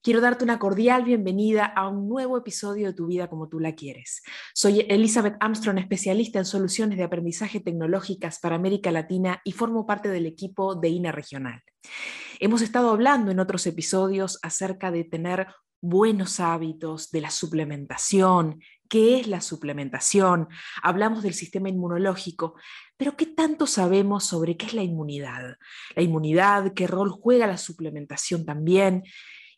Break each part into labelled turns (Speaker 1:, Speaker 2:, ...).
Speaker 1: Quiero darte una cordial bienvenida a un nuevo episodio de Tu vida como tú la quieres. Soy Elizabeth Armstrong, especialista en soluciones de aprendizaje tecnológicas para América Latina y formo parte del equipo de INA Regional. Hemos estado hablando en otros episodios acerca de tener buenos hábitos, de la suplementación, qué es la suplementación, hablamos del sistema inmunológico, pero ¿qué tanto sabemos sobre qué es la inmunidad? La inmunidad, qué rol juega la suplementación también.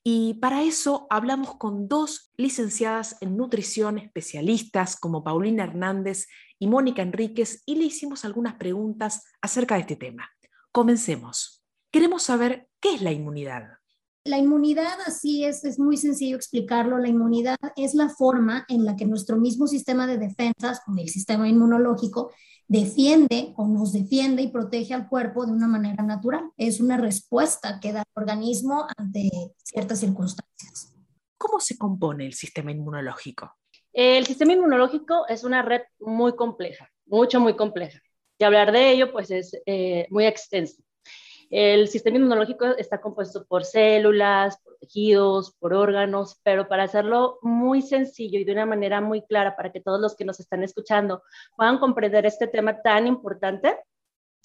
Speaker 1: Y para eso hablamos con dos licenciadas en nutrición especialistas como Paulina Hernández y Mónica Enríquez y le hicimos algunas preguntas acerca de este tema. Comencemos. Queremos saber qué es la inmunidad.
Speaker 2: La inmunidad, así es, es muy sencillo explicarlo. La inmunidad es la forma en la que nuestro mismo sistema de defensas, como el sistema inmunológico, defiende o nos defiende y protege al cuerpo de una manera natural. Es una respuesta que da el organismo ante ciertas circunstancias.
Speaker 1: ¿Cómo se compone el sistema inmunológico?
Speaker 3: El sistema inmunológico es una red muy compleja, mucho, muy compleja. Y hablar de ello, pues es eh, muy extenso. El sistema inmunológico está compuesto por células, por tejidos, por órganos, pero para hacerlo muy sencillo y de una manera muy clara para que todos los que nos están escuchando puedan comprender este tema tan importante,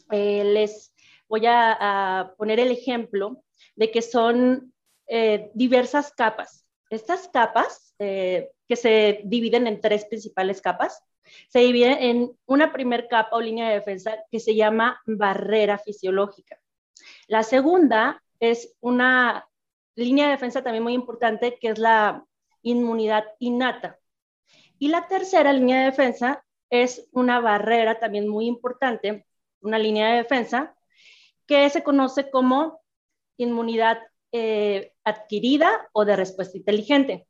Speaker 3: eh, les voy a, poner el ejemplo de que son eh, diversas capas. Estas capas, eh, que se dividen en tres principales capas, se dividen en una primer capa o línea de defensa que se llama barrera fisiológica. La segunda es una línea de defensa también muy importante, que es la inmunidad innata. Y la tercera línea de defensa es una barrera también muy importante, una línea de defensa, que se conoce como inmunidad eh, adquirida o de respuesta inteligente.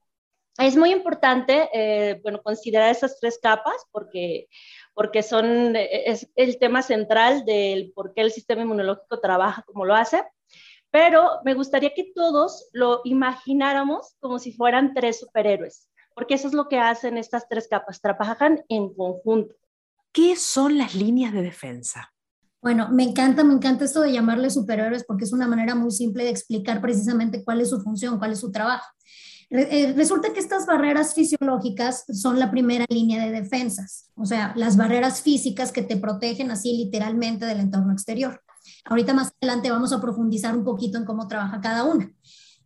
Speaker 3: Es muy importante, eh, bueno, considerar esas tres capas porque porque son, es el tema central del por qué el sistema inmunológico trabaja como lo hace, pero me gustaría que todos lo imagináramos como si fueran tres superhéroes, porque eso es lo que hacen estas tres capas, trabajan en conjunto.
Speaker 1: ¿Qué son las líneas de defensa?
Speaker 2: Bueno, me encanta, me encanta esto de llamarles superhéroes porque es una manera muy simple de explicar precisamente cuál es su función, cuál es su trabajo. Eh, resulta que estas barreras fisiológicas son la primera línea de defensas, o sea, las barreras físicas que te protegen así literalmente del entorno exterior. Ahorita más adelante vamos a profundizar un poquito en cómo trabaja cada una.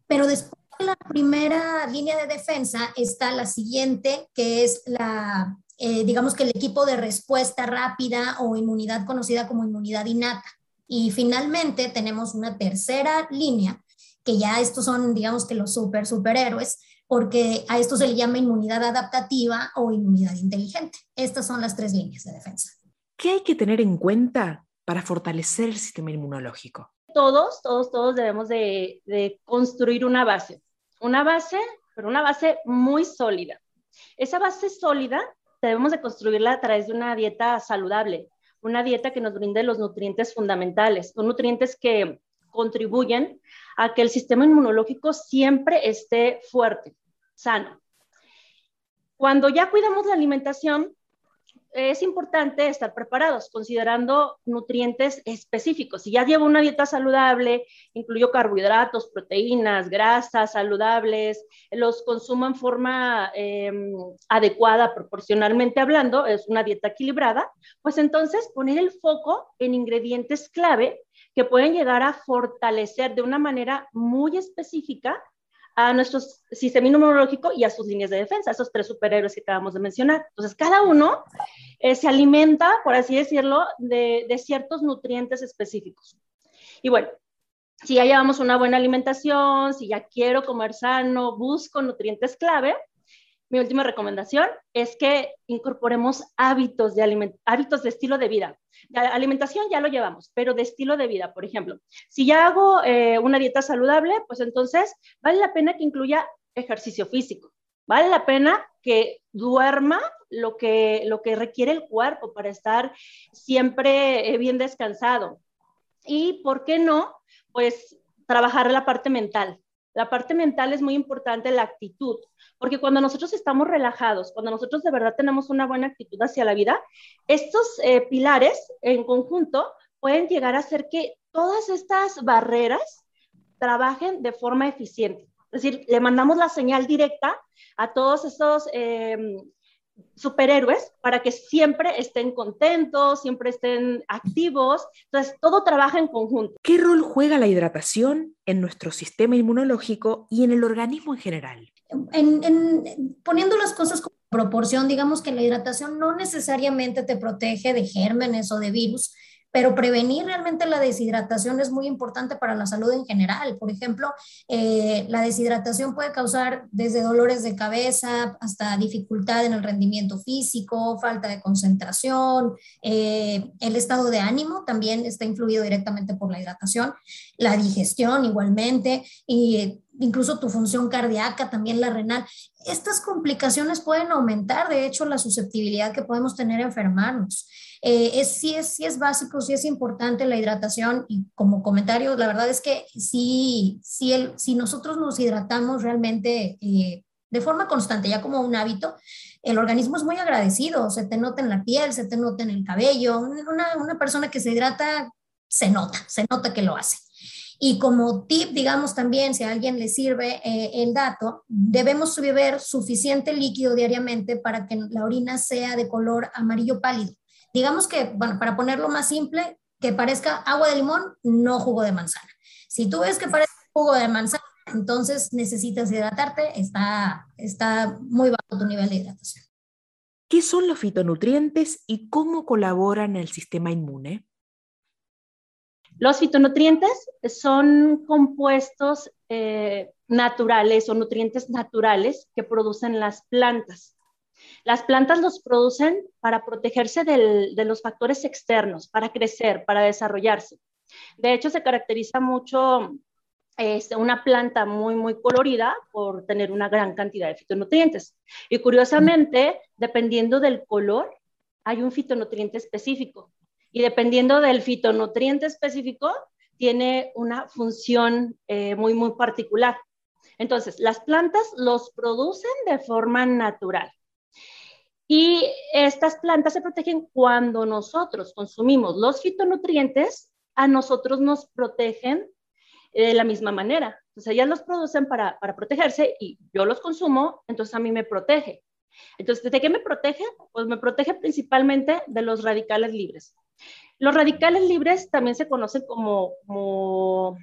Speaker 2: Pero después de la primera línea de defensa está la siguiente, que es la, eh, digamos que el equipo de respuesta rápida o inmunidad conocida como inmunidad innata. Y finalmente tenemos una tercera línea que ya estos son, digamos que los super superhéroes, porque a esto se le llama inmunidad adaptativa o inmunidad inteligente. Estas son las tres líneas de defensa.
Speaker 1: ¿Qué hay que tener en cuenta para fortalecer el sistema inmunológico?
Speaker 3: Todos, todos, todos debemos de, de construir una base. Una base, pero una base muy sólida. Esa base sólida debemos de construirla a través de una dieta saludable, una dieta que nos brinde los nutrientes fundamentales, los nutrientes que contribuyen a que el sistema inmunológico siempre esté fuerte, sano. Cuando ya cuidamos la alimentación, es importante estar preparados, considerando nutrientes específicos. Si ya llevo una dieta saludable, incluyo carbohidratos, proteínas, grasas saludables, los consumo en forma em, adecuada, proporcionalmente hablando, es una dieta equilibrada, pues entonces poner el foco en ingredientes clave que pueden llegar a fortalecer de una manera muy específica a nuestro sistema inmunológico y a sus líneas de defensa, esos tres superhéroes que acabamos de mencionar. Entonces, cada uno eh, se alimenta, por así decirlo, de, de, ciertos nutrientes específicos. Y bueno, si ya llevamos una buena alimentación, si ya quiero comer sano, busco nutrientes clave, mi última recomendación es que incorporemos hábitos de, hábitos de estilo de vida. De alimentación ya lo llevamos, pero de estilo de vida, por ejemplo. Si ya hago eh, una dieta saludable, pues entonces vale la pena que incluya ejercicio físico. Vale la pena que duerma lo que, lo que requiere el cuerpo para estar siempre eh, bien descansado. Y, ¿por qué no? Pues trabajar la parte mental. La parte mental es muy importante, la actitud, porque cuando nosotros estamos relajados, cuando nosotros de verdad tenemos una buena actitud hacia la vida, estos eh, pilares en conjunto pueden llegar a hacer que todas estas barreras trabajen de forma eficiente. Es decir, le mandamos la señal directa a todos estos em, superhéroes para que siempre estén contentos, siempre estén activos. Entonces, todo trabaja en conjunto.
Speaker 1: ¿Qué rol juega la hidratación en nuestro sistema inmunológico y en el organismo en general?
Speaker 2: En, poniendo las cosas como proporción, digamos que la hidratación no necesariamente te protege de gérmenes o de virus, pero prevenir realmente la deshidratación es muy importante para la salud en general. Por ejemplo, eh, la deshidratación puede causar desde dolores de cabeza hasta dificultad en el rendimiento físico, falta de concentración, eh, el estado de ánimo también está influido directamente por la hidratación, la digestión igualmente y incluso tu función cardíaca, también la renal. Estas complicaciones pueden aumentar, de hecho, la susceptibilidad que podemos tener a enfermarnos. Eh, es, sí, es, sí es básico, sí es importante la hidratación y como comentario, la verdad es que sí, sí el, si nosotros nos hidratamos realmente eh, de forma constante, ya como un hábito, el organismo es muy agradecido, se te nota en la piel, se te nota en el cabello, una, una persona que se hidrata se nota, se nota que lo hace. Y como tip, digamos también, si a alguien le sirve eh, el dato, debemos beber suficiente líquido diariamente para que la orina sea de color amarillo pálido. Digamos que, bueno, para ponerlo más simple, que parezca agua de limón, no jugo de manzana. Si tú ves que parece jugo de manzana, entonces necesitas hidratarte, está, está muy bajo tu nivel de hidratación.
Speaker 1: ¿Qué son los fitonutrientes y cómo colaboran en el sistema inmune?
Speaker 3: Los fitonutrientes son compuestos eh, naturales o nutrientes naturales que producen las plantas. Las plantas los producen para protegerse de los factores externos, para crecer, para desarrollarse. De hecho, se caracteriza mucho este, una planta muy, muy colorida por tener una gran cantidad de fitonutrientes. Y curiosamente, dependiendo del color, hay un fitonutriente específico. Y dependiendo del fitonutriente específico, tiene una función eh, muy, muy particular. Entonces, las plantas los producen de forma natural. Y estas plantas se protegen cuando nosotros consumimos los fitonutrientes, a nosotros nos protegen de la misma manera. Entonces ellas los producen para, para protegerse y yo los consumo, entonces a mí me protege. Entonces, ¿de qué me protege? Pues me protege principalmente de los radicales libres. Los radicales libres también se conocen como, como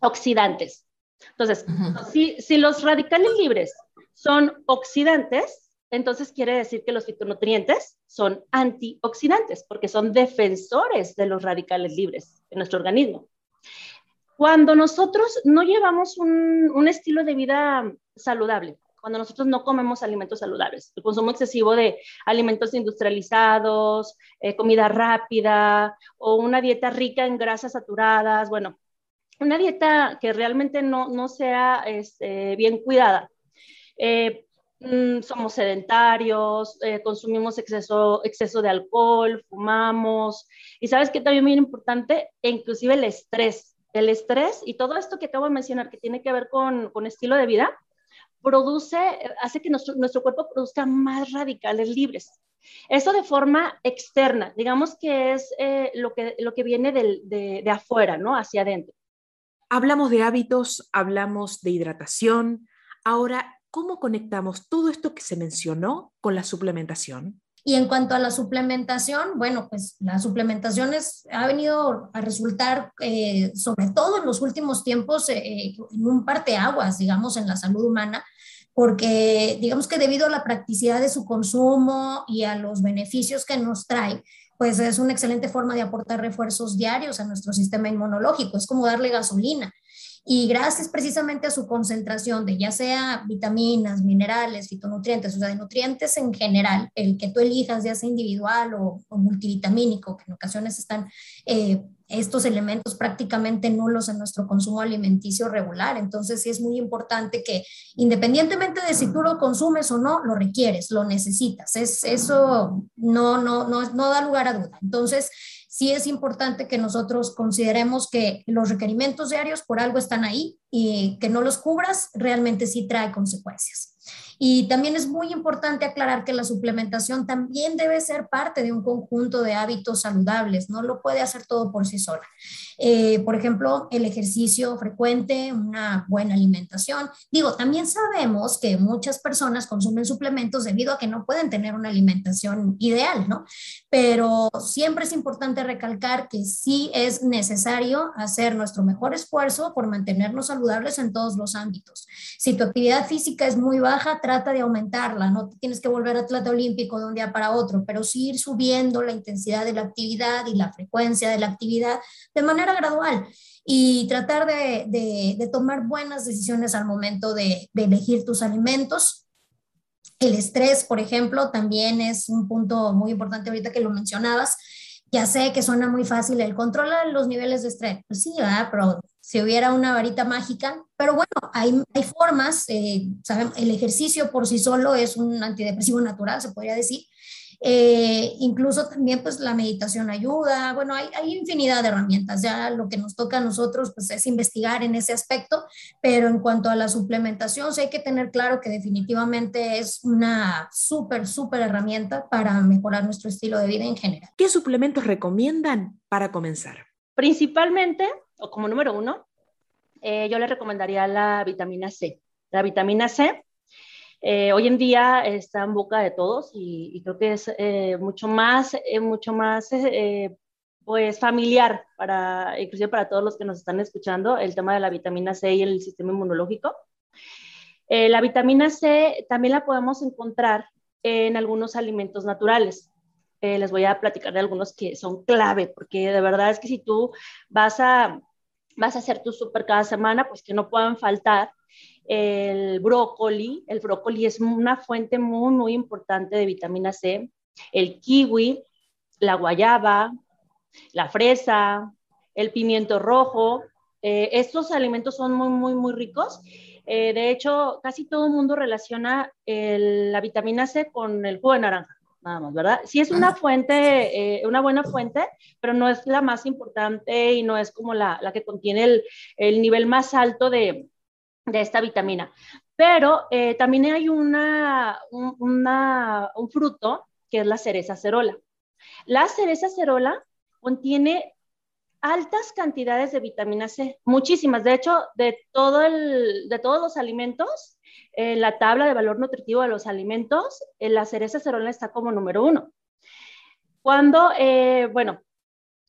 Speaker 3: oxidantes. Entonces, si, si los radicales libres son oxidantes, entonces quiere decir que los fitonutrientes son antioxidantes porque son defensores de los radicales libres en nuestro organismo. Cuando nosotros no llevamos un, estilo de vida saludable, cuando nosotros no comemos alimentos saludables, el consumo excesivo de alimentos industrializados, eh, comida rápida o una dieta rica en grasas saturadas, bueno, una dieta que realmente no, sea este, bien cuidada, eh, Mm, somos sedentarios, eh, consumimos exceso, exceso de alcohol, fumamos. Y sabes que también muy importante, e inclusive el estrés. El estrés y todo esto que acabo de mencionar que tiene que ver con, con estilo de vida, produce, hace que nuestro, nuestro cuerpo produzca más radicales libres. Eso de forma externa, digamos que es eh, lo, que, lo que viene de, de afuera, ¿no? Hacia adentro.
Speaker 1: Hablamos de hábitos, hablamos de hidratación. Ahora, ¿Cómo conectamos todo esto que se mencionó con la suplementación?
Speaker 2: Y en cuanto a la suplementación, bueno, pues la suplementación ha venido a resultar, eh, sobre todo en los últimos tiempos, eh, en un parteaguas, digamos, en la salud humana, porque digamos que debido a la practicidad de su consumo y a los beneficios que nos trae, pues es una excelente forma de aportar refuerzos diarios a nuestro sistema inmunológico, es como darle gasolina. Y gracias precisamente a su concentración de ya sea vitaminas, minerales, fitonutrientes, o sea, de nutrientes en general, el que tú elijas, ya sea individual o, multivitamínico, que en ocasiones están eh, estos elementos prácticamente nulos en nuestro consumo alimenticio regular. Entonces, sí es muy importante que independientemente de si tú lo consumes o no, lo requieres, lo necesitas. Es, eso no, no, no, no da lugar a duda. Entonces, sí es importante que nosotros consideremos que los requerimientos diarios por algo están ahí y que no los cubras realmente sí trae consecuencias. Y también es muy importante aclarar que la suplementación también debe ser parte de un conjunto de hábitos saludables, no lo puede hacer todo por sí sola. Eh, por ejemplo, el ejercicio frecuente, una buena alimentación. Digo, también sabemos que muchas personas consumen suplementos debido a que no pueden tener una alimentación ideal, ¿no? Pero siempre es importante recalcar que sí es necesario hacer nuestro mejor esfuerzo por mantenernos saludables en todos los ámbitos. Si tu actividad física es muy baja, trata de aumentarla, no tienes que volver atleta olímpico de un día para otro, pero sí ir subiendo la intensidad de la actividad y la frecuencia de la actividad de manera gradual y tratar de, tomar buenas decisiones al momento de, de elegir tus alimentos. El estrés, por ejemplo, también es un punto muy importante ahorita que lo mencionabas. Ya sé que suena muy fácil el controlar los niveles de estrés. Pues sí, pero si hubiera una varita mágica, pero bueno, hay, hay formas, eh, el ejercicio por sí solo es un antidepresivo natural, se podría decir, eh, incluso también pues la meditación ayuda, bueno, hay, hay, infinidad de herramientas, ya lo que nos toca a nosotros pues es investigar en ese aspecto, pero en cuanto a la suplementación, sí hay que tener claro que definitivamente es una súper, súper herramienta para mejorar nuestro estilo de vida en general.
Speaker 1: ¿Qué suplementos recomiendan para comenzar?
Speaker 3: Principalmente o como número uno, eh, yo le recomendaría la vitamina C. La vitamina C eh, hoy en día está en boca de todos y, creo que es eh, mucho más, mucho más pues familiar para, inclusive para todos los que nos están escuchando, el tema de la vitamina C y el sistema inmunológico. la vitamina C también la podemos encontrar en algunos alimentos naturales. Eh, les voy a platicar de algunos que son clave, porque de verdad es que si tú vas a, vas a hacer tu súper cada semana, pues que no puedan faltar el brócoli. El brócoli es una fuente muy, muy importante de vitamina C. El kiwi, la guayaba, la fresa, el pimiento rojo. Eh, estos alimentos son muy, muy, muy ricos. Eh, de hecho, casi todo el mundo relaciona la vitamina C con el jugo de naranja nada más, ¿verdad? Sí es una fuente, eh, una buena fuente, pero no es la más importante y no es como la, la que contiene el, el, nivel más alto de, de esta vitamina. Pero eh, también hay una, un, una, un fruto que es la cereza cerola. La cereza cerola contiene altas cantidades de vitamina C, muchísimas. De hecho, de, todo el, de todos los alimentos, en la tabla de valor nutritivo de los alimentos, la cereza cerola está como número uno. Cuando, eh, bueno,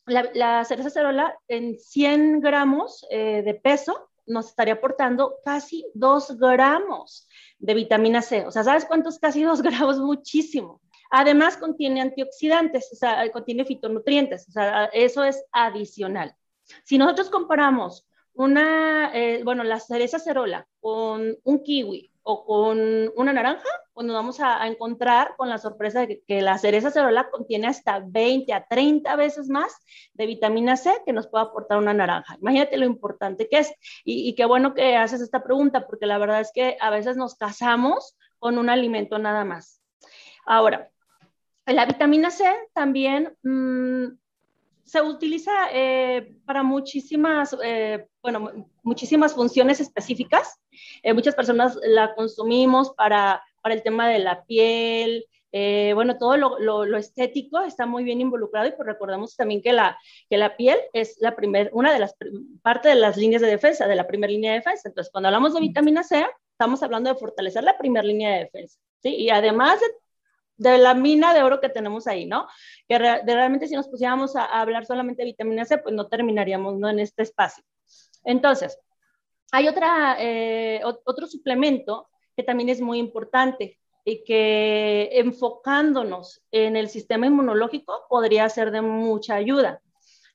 Speaker 3: la, cereza cerola en 100 gramos eh, de peso nos estaría aportando casi 2 gramos de vitamina C. O sea, ¿sabes cuántos? Casi 2 gramos, muchísimo. Además, contiene antioxidantes, o sea, contiene fitonutrientes, o sea, eso es adicional. Si nosotros comparamos una, eh, bueno, la cereza cerola con un kiwi o con una naranja, pues nos vamos a, encontrar con la sorpresa de que, la cereza cerola contiene hasta 20 a 30 veces más de vitamina C que nos puede aportar una naranja. Imagínate lo importante que es. Y, y qué bueno que haces esta pregunta, porque la verdad es que a veces nos casamos con un alimento nada más. Ahora, la vitamina C también mm, se utiliza eh, para muchísimas, eh, bueno, muchísimas funciones específicas. Eh, muchas personas la consumimos para, para, el tema de la piel. bueno, todo lo, lo, estético está muy bien involucrado y pues recordemos también que la, que la piel es la primer, una de las parte de las líneas de defensa, de la primera línea de defensa. Entonces, cuando hablamos de vitamina C, estamos hablando de fortalecer la primera línea de defensa. ¿sí? Y además de de la mina de oro que tenemos ahí, ¿no? Que realmente si nos pusiéramos a, hablar solamente de vitamina C, pues no terminaríamos ¿no? en este espacio. Entonces, hay otra, eh, otro suplemento que también es muy importante y que enfocándonos en el sistema inmunológico podría ser de mucha ayuda,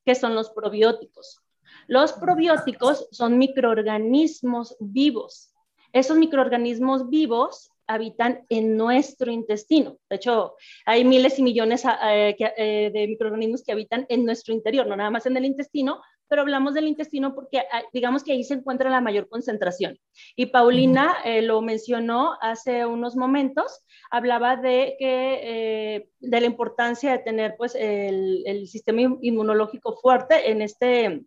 Speaker 3: que son los probióticos. Los probióticos son microorganismos vivos. Esos microorganismos vivos habitan en nuestro intestino. De hecho, hay miles y millones eh, eh, de microorganismos que habitan en nuestro interior, no nada más en el intestino, pero hablamos del intestino porque ah, digamos que ahí se encuentra la mayor concentración. Y Paulina eh, lo mencionó hace unos momentos, hablaba de, que, de la importancia de tener pues, el, el sistema inmunológico fuerte en este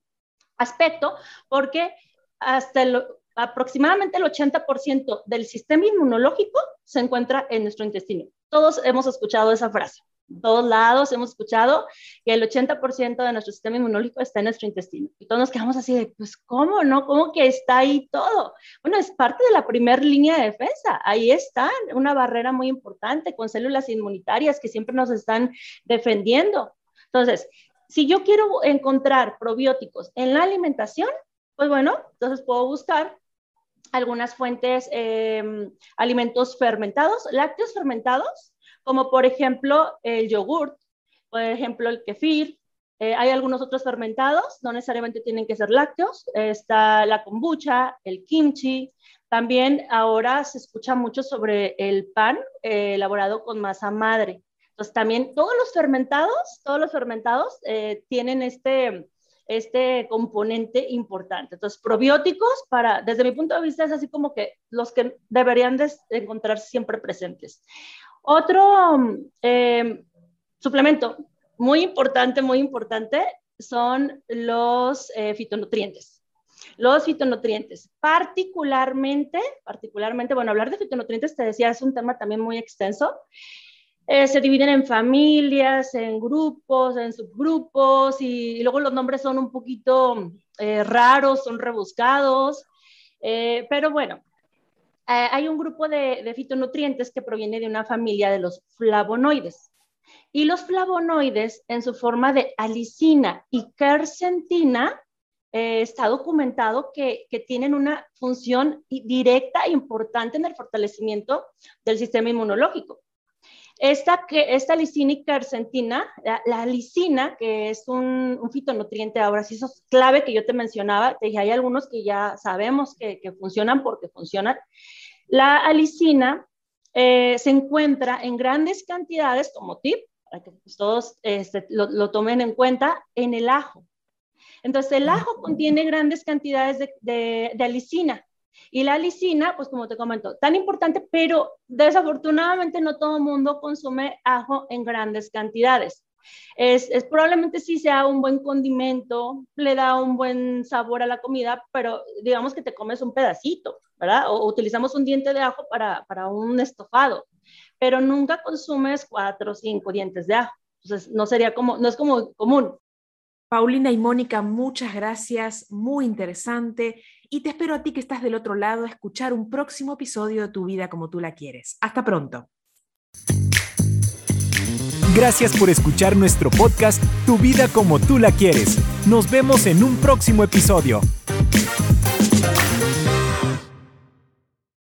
Speaker 3: aspecto, porque hasta el aproximadamente el 80% del sistema inmunológico se encuentra en nuestro intestino. Todos hemos escuchado esa frase. todos lados hemos escuchado que el 80% de nuestro sistema inmunológico está en nuestro intestino. Y todos nos quedamos así de, pues, ¿cómo no? ¿Cómo que está ahí todo? Bueno, es parte de la primera línea de defensa. Ahí está una barrera muy importante con células inmunitarias que siempre nos están defendiendo. Entonces, si yo quiero encontrar probióticos en la alimentación, pues bueno, entonces puedo buscar algunas fuentes, em, alimentos fermentados, lácteos fermentados, como por ejemplo el yogurt, por ejemplo el kefir. Eh, hay algunos otros fermentados, no necesariamente tienen que ser lácteos. está la kombucha, el kimchi. También ahora se escucha mucho sobre el pan eh, elaborado con masa madre. Entonces también todos los fermentados, todos los fermentados eh, tienen este, este componente importante. Entonces, probióticos, para, desde mi punto de vista, es así como que los que deberían de encontrar siempre presentes. Otro em, suplemento muy importante, muy importante, son los eh, fitonutrientes. Los fitonutrientes, particularmente, particularmente, bueno, hablar de fitonutrientes, te decía, es un tema también muy extenso. Eh, se dividen en familias, en grupos, en subgrupos y, luego los nombres son un poquito eh, raros, son rebuscados, eh, pero bueno, hay un grupo de, fitonutrientes que proviene de una familia de los flavonoides. Y los flavonoides, en su forma de alicina y quercetina, está documentado que, que, tienen una función directa e importante en el fortalecimiento del sistema inmunológico. Esta, que, esta lisina y quercetina, la, lisina, que es un, fitonutriente, ahora sí, eso es clave que yo te mencionaba, te dije, hay algunos que ya sabemos que, funcionan porque funcionan. La alicina eh, se encuentra en grandes cantidades, como tip, para que pues, todos este, lo, tomen en cuenta, en el ajo. Entonces, el ajo contiene grandes cantidades de, de, de alicina. Y la lisina, pues como te comento, tan importante, pero desafortunadamente no todo el mundo consume ajo en grandes cantidades. Es, es, probablemente sí sea un buen condimento, le da un buen sabor a la comida, pero digamos que te comes un pedacito, ¿verdad? O, utilizamos un diente de ajo para, para, un estofado, pero nunca consumes cuatro o cinco dientes de ajo. Entonces, no sería como, no es como común.
Speaker 1: Paulina y Mónica, muchas gracias, muy interesante. Y te espero a ti que estás del otro lado a escuchar un próximo episodio de Tu vida como tú la quieres. Hasta pronto.
Speaker 4: Gracias por escuchar nuestro podcast Tu vida como tú la quieres. Nos vemos en un próximo episodio.